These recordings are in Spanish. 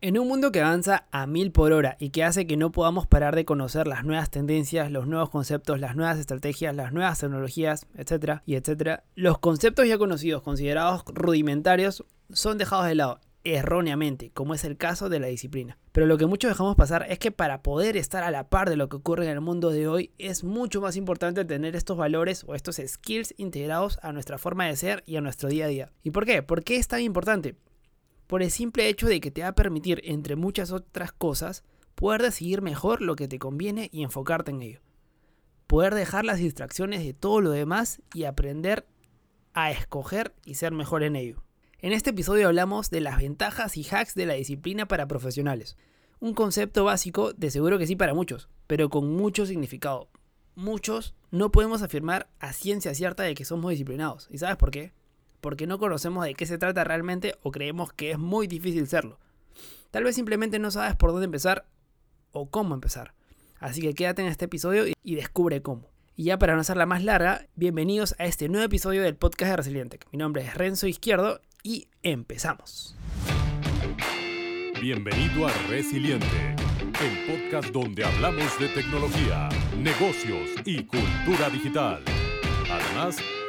En un mundo que avanza a mil por hora y que hace que no podamos parar de conocer las nuevas tendencias, los nuevos conceptos, las nuevas estrategias, las nuevas tecnologías, etcétera, y etcétera, los conceptos ya conocidos, considerados rudimentarios, son dejados de lado erróneamente, como es el caso de la disciplina. Pero lo que muchos dejamos pasar es que para poder estar a la par de lo que ocurre en el mundo de hoy, es mucho más importante tener estos valores o estos skills integrados a nuestra forma de ser y a nuestro día a día. ¿Y por qué? ¿Por qué es tan importante? Por el simple hecho de que te va a permitir, entre muchas otras cosas, poder decidir mejor lo que te conviene y enfocarte en ello. Poder dejar las distracciones de todo lo demás y aprender a escoger y ser mejor en ello. En este episodio hablamos de las ventajas y hacks de la disciplina para profesionales. Un concepto básico, de seguro que sí para muchos, pero con mucho significado. Muchos no podemos afirmar a ciencia cierta de que somos disciplinados. ¿Y sabes por qué? Porque no conocemos de qué se trata realmente o creemos que es muy difícil serlo. Tal vez simplemente no sabes por dónde empezar o cómo empezar. Así que quédate en este episodio y descubre cómo. Y ya para no hacerla más larga, bienvenidos a este nuevo episodio del podcast de Resiliente. Mi nombre es Renzo Izquierdo y empezamos. Bienvenido a Resiliente, el podcast donde hablamos de tecnología, negocios y cultura digital. Además,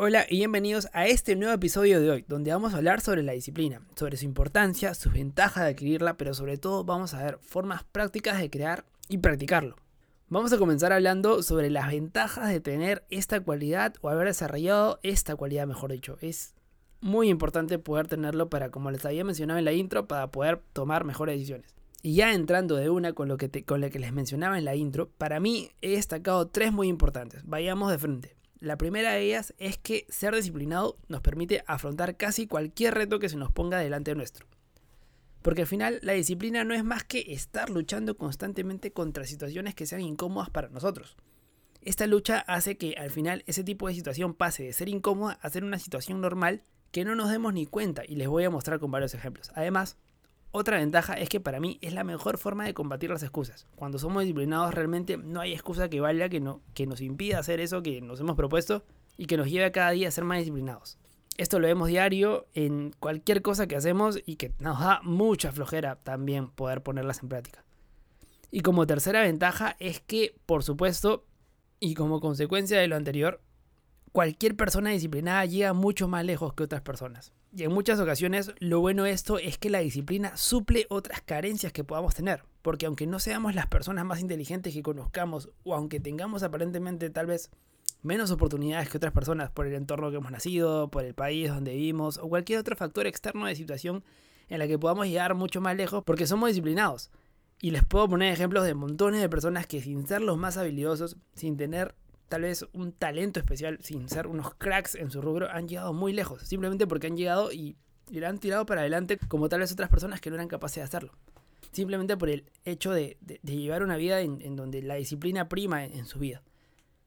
Hola y bienvenidos a este nuevo episodio de hoy, donde vamos a hablar sobre la disciplina, sobre su importancia, sus ventajas de adquirirla, pero sobre todo vamos a ver formas prácticas de crear y practicarlo. Vamos a comenzar hablando sobre las ventajas de tener esta cualidad o haber desarrollado esta cualidad, mejor dicho. Es muy importante poder tenerlo para, como les había mencionado en la intro, para poder tomar mejores decisiones. Y ya entrando de una con lo que, con lo que les mencionaba en la intro, para mí he destacado tres muy importantes. Vayamos de frente. La primera de ellas es que ser disciplinado nos permite afrontar casi cualquier reto que se nos ponga delante nuestro. Porque al final la disciplina no es más que estar luchando constantemente contra situaciones que sean incómodas para nosotros. Esta lucha hace que al final ese tipo de situación pase de ser incómoda a ser una situación normal que no nos demos ni cuenta y les voy a mostrar con varios ejemplos. Además, otra ventaja es que para mí es la mejor forma de combatir las excusas. Cuando somos disciplinados realmente no hay excusa que valga que, no, que nos impida hacer eso que nos hemos propuesto y que nos lleve a cada día a ser más disciplinados. Esto lo vemos diario en cualquier cosa que hacemos y que nos da mucha flojera también poder ponerlas en práctica. Y como tercera ventaja es que, por supuesto, y como consecuencia de lo anterior, cualquier persona disciplinada llega mucho más lejos que otras personas. Y en muchas ocasiones lo bueno de esto es que la disciplina suple otras carencias que podamos tener. Porque aunque no seamos las personas más inteligentes que conozcamos o aunque tengamos aparentemente tal vez menos oportunidades que otras personas por el entorno que hemos nacido, por el país donde vivimos o cualquier otro factor externo de situación en la que podamos llegar mucho más lejos porque somos disciplinados. Y les puedo poner ejemplos de montones de personas que sin ser los más habilidosos, sin tener tal vez un talento especial, sin ser unos cracks en su rubro, han llegado muy lejos, simplemente porque han llegado y, le han tirado para adelante como tal vez otras personas que no eran capaces de hacerlo. Simplemente por el hecho de, llevar una vida en, donde la disciplina prima en, su vida.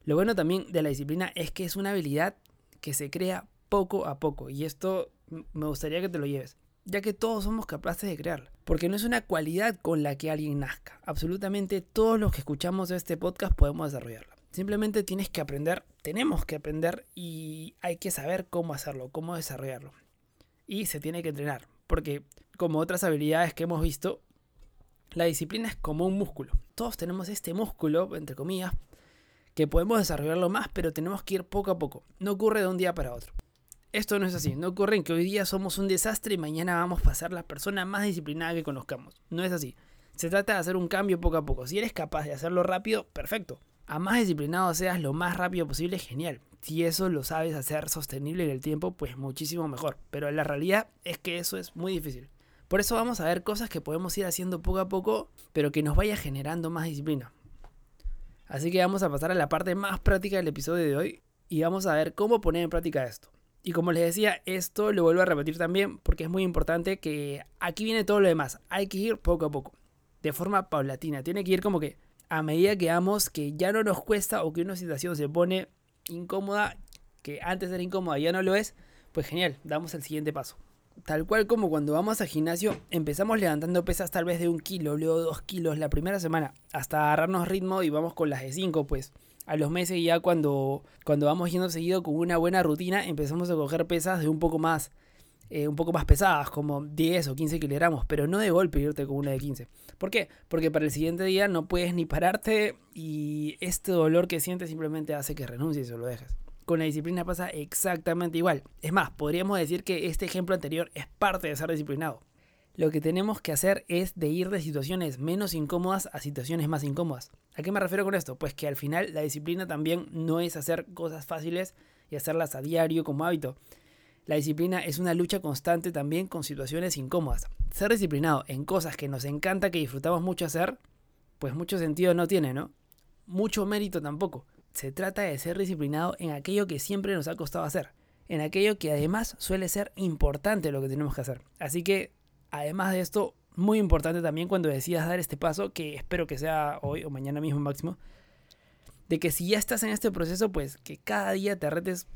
Lo bueno también de la disciplina es que es una habilidad que se crea poco a poco. Y esto me gustaría que te lo lleves. Ya que todos somos capaces de crearla. Porque no es una cualidad con la que alguien nazca. Absolutamente todos los que escuchamos este podcast podemos desarrollarla. Simplemente tienes que aprender, tenemos que aprender y hay que saber cómo hacerlo, cómo desarrollarlo. Y se tiene que entrenar, porque como otras habilidades que hemos visto, la disciplina es como un músculo. Todos tenemos este músculo, entre comillas, que podemos desarrollarlo más, pero tenemos que ir poco a poco. No ocurre de un día para otro. Esto no es así. No ocurre que hoy día somos un desastre y mañana vamos a ser la persona más disciplinada que conozcamos. No es así. Se trata de hacer un cambio poco a poco. Si eres capaz de hacerlo rápido, perfecto a más disciplinado seas lo más rápido posible, genial. Si eso lo sabes hacer sostenible en el tiempo, pues muchísimo mejor. Pero la realidad es que eso es muy difícil. Por eso vamos a ver cosas que podemos ir haciendo poco a poco, pero que nos vaya generando más disciplina. Así que vamos a pasar a la parte más práctica del episodio de hoy y vamos a ver cómo poner en práctica esto. Y como les decía, esto lo vuelvo a repetir también porque es muy importante que aquí viene todo lo demás. Hay que ir poco a poco. De forma paulatina. Tiene que ir como que a medida que vamos que ya no nos cuesta o que una situación se pone incómoda, que antes era incómoda ya no lo es, pues genial, damos el siguiente paso. Tal cual como cuando vamos al gimnasio, empezamos levantando pesas tal vez de un kilo, luego dos kilos la primera semana, hasta agarrarnos ritmo y vamos con las de cinco, pues a los meses ya cuando, cuando vamos yendo seguido con una buena rutina, empezamos a coger pesas de un poco más, eh, un poco más pesadas, como 10 o 15 kilogramos, pero no de golpe irte con una de 15. ¿Por qué? Porque para el siguiente día no puedes ni pararte y este dolor que sientes simplemente hace que renuncies o lo dejes. Con la disciplina pasa exactamente igual. Es más, podríamos decir que este ejemplo anterior es parte de ser disciplinado. Lo que tenemos que hacer es de ir de situaciones menos incómodas a situaciones más incómodas. ¿A qué me refiero con esto? Pues que al final la disciplina también no es hacer cosas fáciles y hacerlas a diario como hábito. La disciplina es una lucha constante también con situaciones incómodas. Ser disciplinado en cosas que nos encanta, que disfrutamos mucho hacer, pues mucho sentido no tiene, ¿no? Mucho mérito tampoco se trata de ser disciplinado en aquello que siempre nos ha costado hacer, en aquello que además suele ser importante lo que tenemos que hacer. Así que, además de esto, muy importante también cuando decidas dar este paso, que espero que sea hoy o mañana mismo máximo, de que si ya estás en este proceso, pues que cada día te retes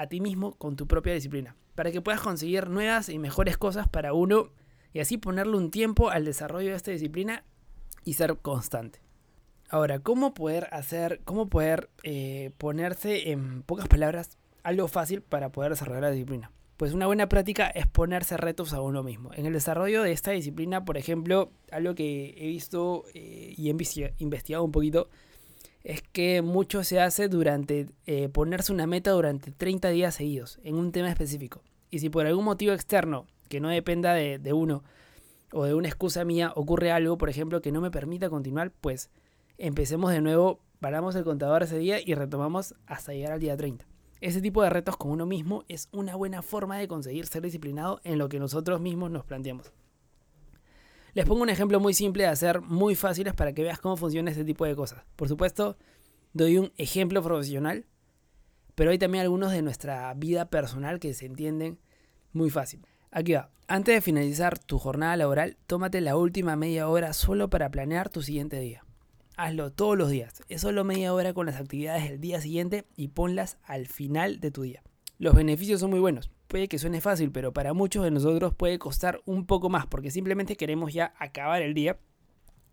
a ti mismo con tu propia disciplina, para que puedas conseguir nuevas y mejores cosas para uno y así ponerle un tiempo al desarrollo de esta disciplina y ser constante. Ahora, ¿cómo poder hacer, cómo poder eh, ponerse en pocas palabras algo fácil para poder desarrollar la disciplina? Pues una buena práctica es ponerse retos a uno mismo. En el desarrollo de esta disciplina, por ejemplo, algo que he visto eh, y he investigado un poquito es que mucho se hace durante eh, ponerse una meta durante 30 días seguidos en un tema específico. Y si por algún motivo externo que no dependa de, de uno o de una excusa mía ocurre algo, por ejemplo, que no me permita continuar, pues empecemos de nuevo, paramos el contador ese día y retomamos hasta llegar al día 30. Ese tipo de retos con uno mismo es una buena forma de conseguir ser disciplinado en lo que nosotros mismos nos planteamos. Les pongo un ejemplo muy simple de hacer muy fáciles para que veas cómo funciona este tipo de cosas. Por supuesto, doy un ejemplo profesional, pero hay también algunos de nuestra vida personal que se entienden muy fácil. Aquí va. Antes de finalizar tu jornada laboral, tómate la última media hora solo para planear tu siguiente día hazlo todos los días. Es solo media hora con las actividades del día siguiente y ponlas al final de tu día. Los beneficios son muy buenos. Puede que suene fácil, pero para muchos de nosotros puede costar un poco más porque simplemente queremos ya acabar el día,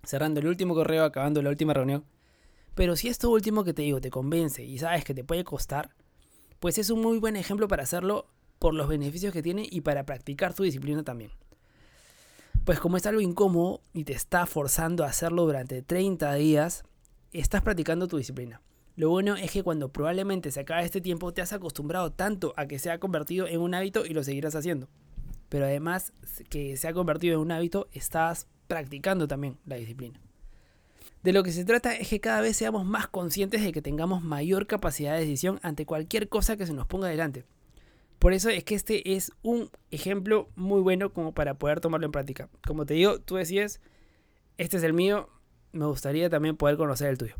cerrando el último correo, acabando la última reunión. Pero si esto último que te digo te convence y sabes que te puede costar, pues es un muy buen ejemplo para hacerlo por los beneficios que tiene y para practicar tu disciplina también. Pues como es algo incómodo y te está forzando a hacerlo durante 30 días, estás practicando tu disciplina. Lo bueno es que cuando probablemente se acabe este tiempo te has acostumbrado tanto a que se ha convertido en un hábito y lo seguirás haciendo. Pero además que se ha convertido en un hábito, estás practicando también la disciplina. De lo que se trata es que cada vez seamos más conscientes de que tengamos mayor capacidad de decisión ante cualquier cosa que se nos ponga delante. Por eso es que este es un ejemplo muy bueno como para poder tomarlo en práctica. Como te digo, tú decías, este es el mío, me gustaría también poder conocer el tuyo.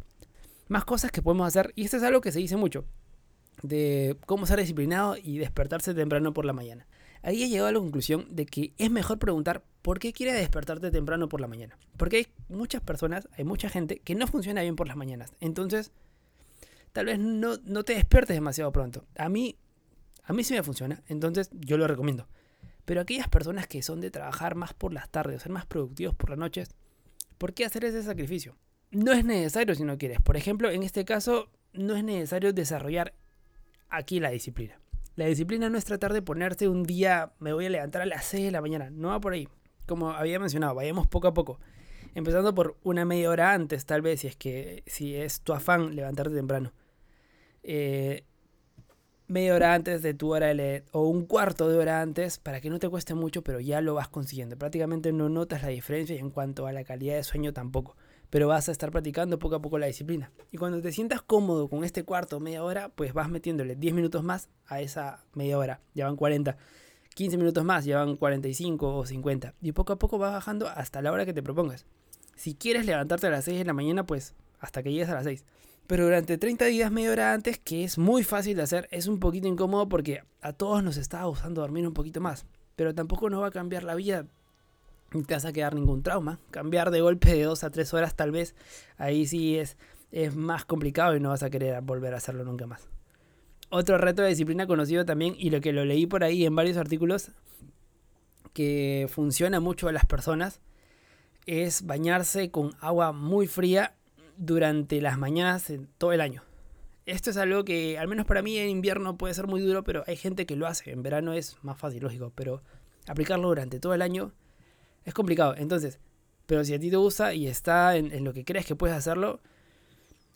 Más cosas que podemos hacer, y esto es algo que se dice mucho, de cómo ser disciplinado y despertarse temprano por la mañana. Ahí he llegado a la conclusión de que es mejor preguntar por qué quieres despertarte temprano por la mañana. Porque hay muchas personas, hay mucha gente que no funciona bien por las mañanas. Entonces, tal vez no, no te despiertes demasiado pronto. A mí a mí sí me funciona, entonces yo lo recomiendo. Pero aquellas personas que son de trabajar más por las tardes, ser más productivos por las noches, ¿por qué hacer ese sacrificio? No es necesario si no quieres. Por ejemplo, en este caso, no es necesario desarrollar aquí la disciplina. La disciplina no es tratar de ponerse un día, me voy a levantar a las 6 de la mañana. No va por ahí. Como había mencionado, vayamos poco a poco. Empezando por una media hora antes, tal vez, si es que si es tu afán levantarte temprano. Eh, media hora antes de tu hora de leer o un cuarto de hora antes para que no te cueste mucho, pero ya lo vas consiguiendo. Prácticamente no notas la diferencia y en cuanto a la calidad de sueño tampoco, pero vas a estar practicando poco a poco la disciplina. Y cuando te sientas cómodo con este cuarto media hora, pues vas metiéndole 10 minutos más a esa media hora, ya van 40. 15 minutos más, ya van 45 o 50. Y poco a poco vas bajando hasta la hora que te propongas. Si quieres levantarte a las 6 de la mañana, pues hasta que llegues a las 6. Pero durante 30 días, media hora antes, que es muy fácil de hacer, es un poquito incómodo porque a todos nos está gustando dormir un poquito más. Pero tampoco nos va a cambiar la vida ni te vas a quedar ningún trauma. Cambiar de golpe de 2 a 3 horas tal vez, ahí sí es, es más complicado y no vas a querer volver a hacerlo nunca más. Otro reto de disciplina conocido también, y lo que lo leí por ahí en varios artículos, que funciona mucho a las personas, es bañarse con agua muy fría durante las mañanas en todo el año. Esto es algo que, al menos para mí, en invierno puede ser muy duro, pero hay gente que lo hace. En verano es más fácil, lógico, pero aplicarlo durante todo el año es complicado. Entonces, pero si a ti te gusta y está en, lo que crees que puedes hacerlo,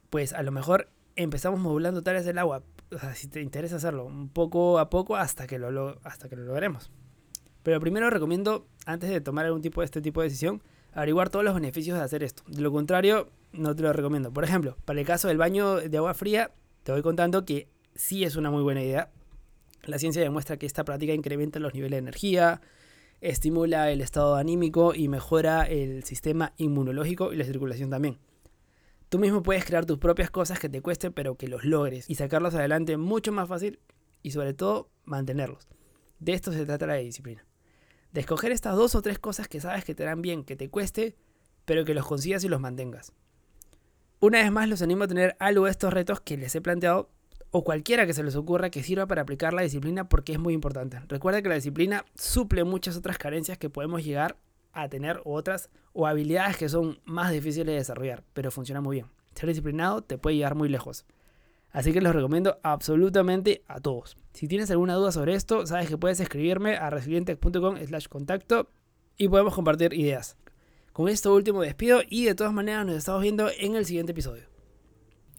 pues a lo mejor empezamos modulando tareas del agua. O sea, si te interesa hacerlo, un poco a poco hasta que lo, hasta que lo logremos. Pero primero recomiendo, antes de tomar algún tipo de este tipo de decisión, averiguar todos los beneficios de hacer esto. De lo contrario, no te lo recomiendo. Por ejemplo, para el caso del baño de agua fría, te voy contando que sí es una muy buena idea. La ciencia demuestra que esta práctica incrementa los niveles de energía, estimula el estado anímico y mejora el sistema inmunológico y la circulación también. Tú mismo puedes crear tus propias cosas que te cuesten pero que los logres y sacarlos adelante mucho más fácil y sobre todo mantenerlos. De esto se trata la disciplina. De escoger estas dos o tres cosas que sabes que te harán bien, que te cueste, pero que los consigas y los mantengas. Una vez más los animo a tener algo de estos retos que les he planteado o cualquiera que se les ocurra que sirva para aplicar la disciplina porque es muy importante. Recuerda que la disciplina suple muchas otras carencias que podemos llegar a tener o otras o habilidades que son más difíciles de desarrollar, pero funciona muy bien. Ser disciplinado te puede llevar muy lejos. Así que los recomiendo absolutamente a todos. Si tienes alguna duda sobre esto, sabes que puedes escribirme a resiliente.com slash contacto y podemos compartir ideas. Con esto último despido y de todas maneras nos estamos viendo en el siguiente episodio.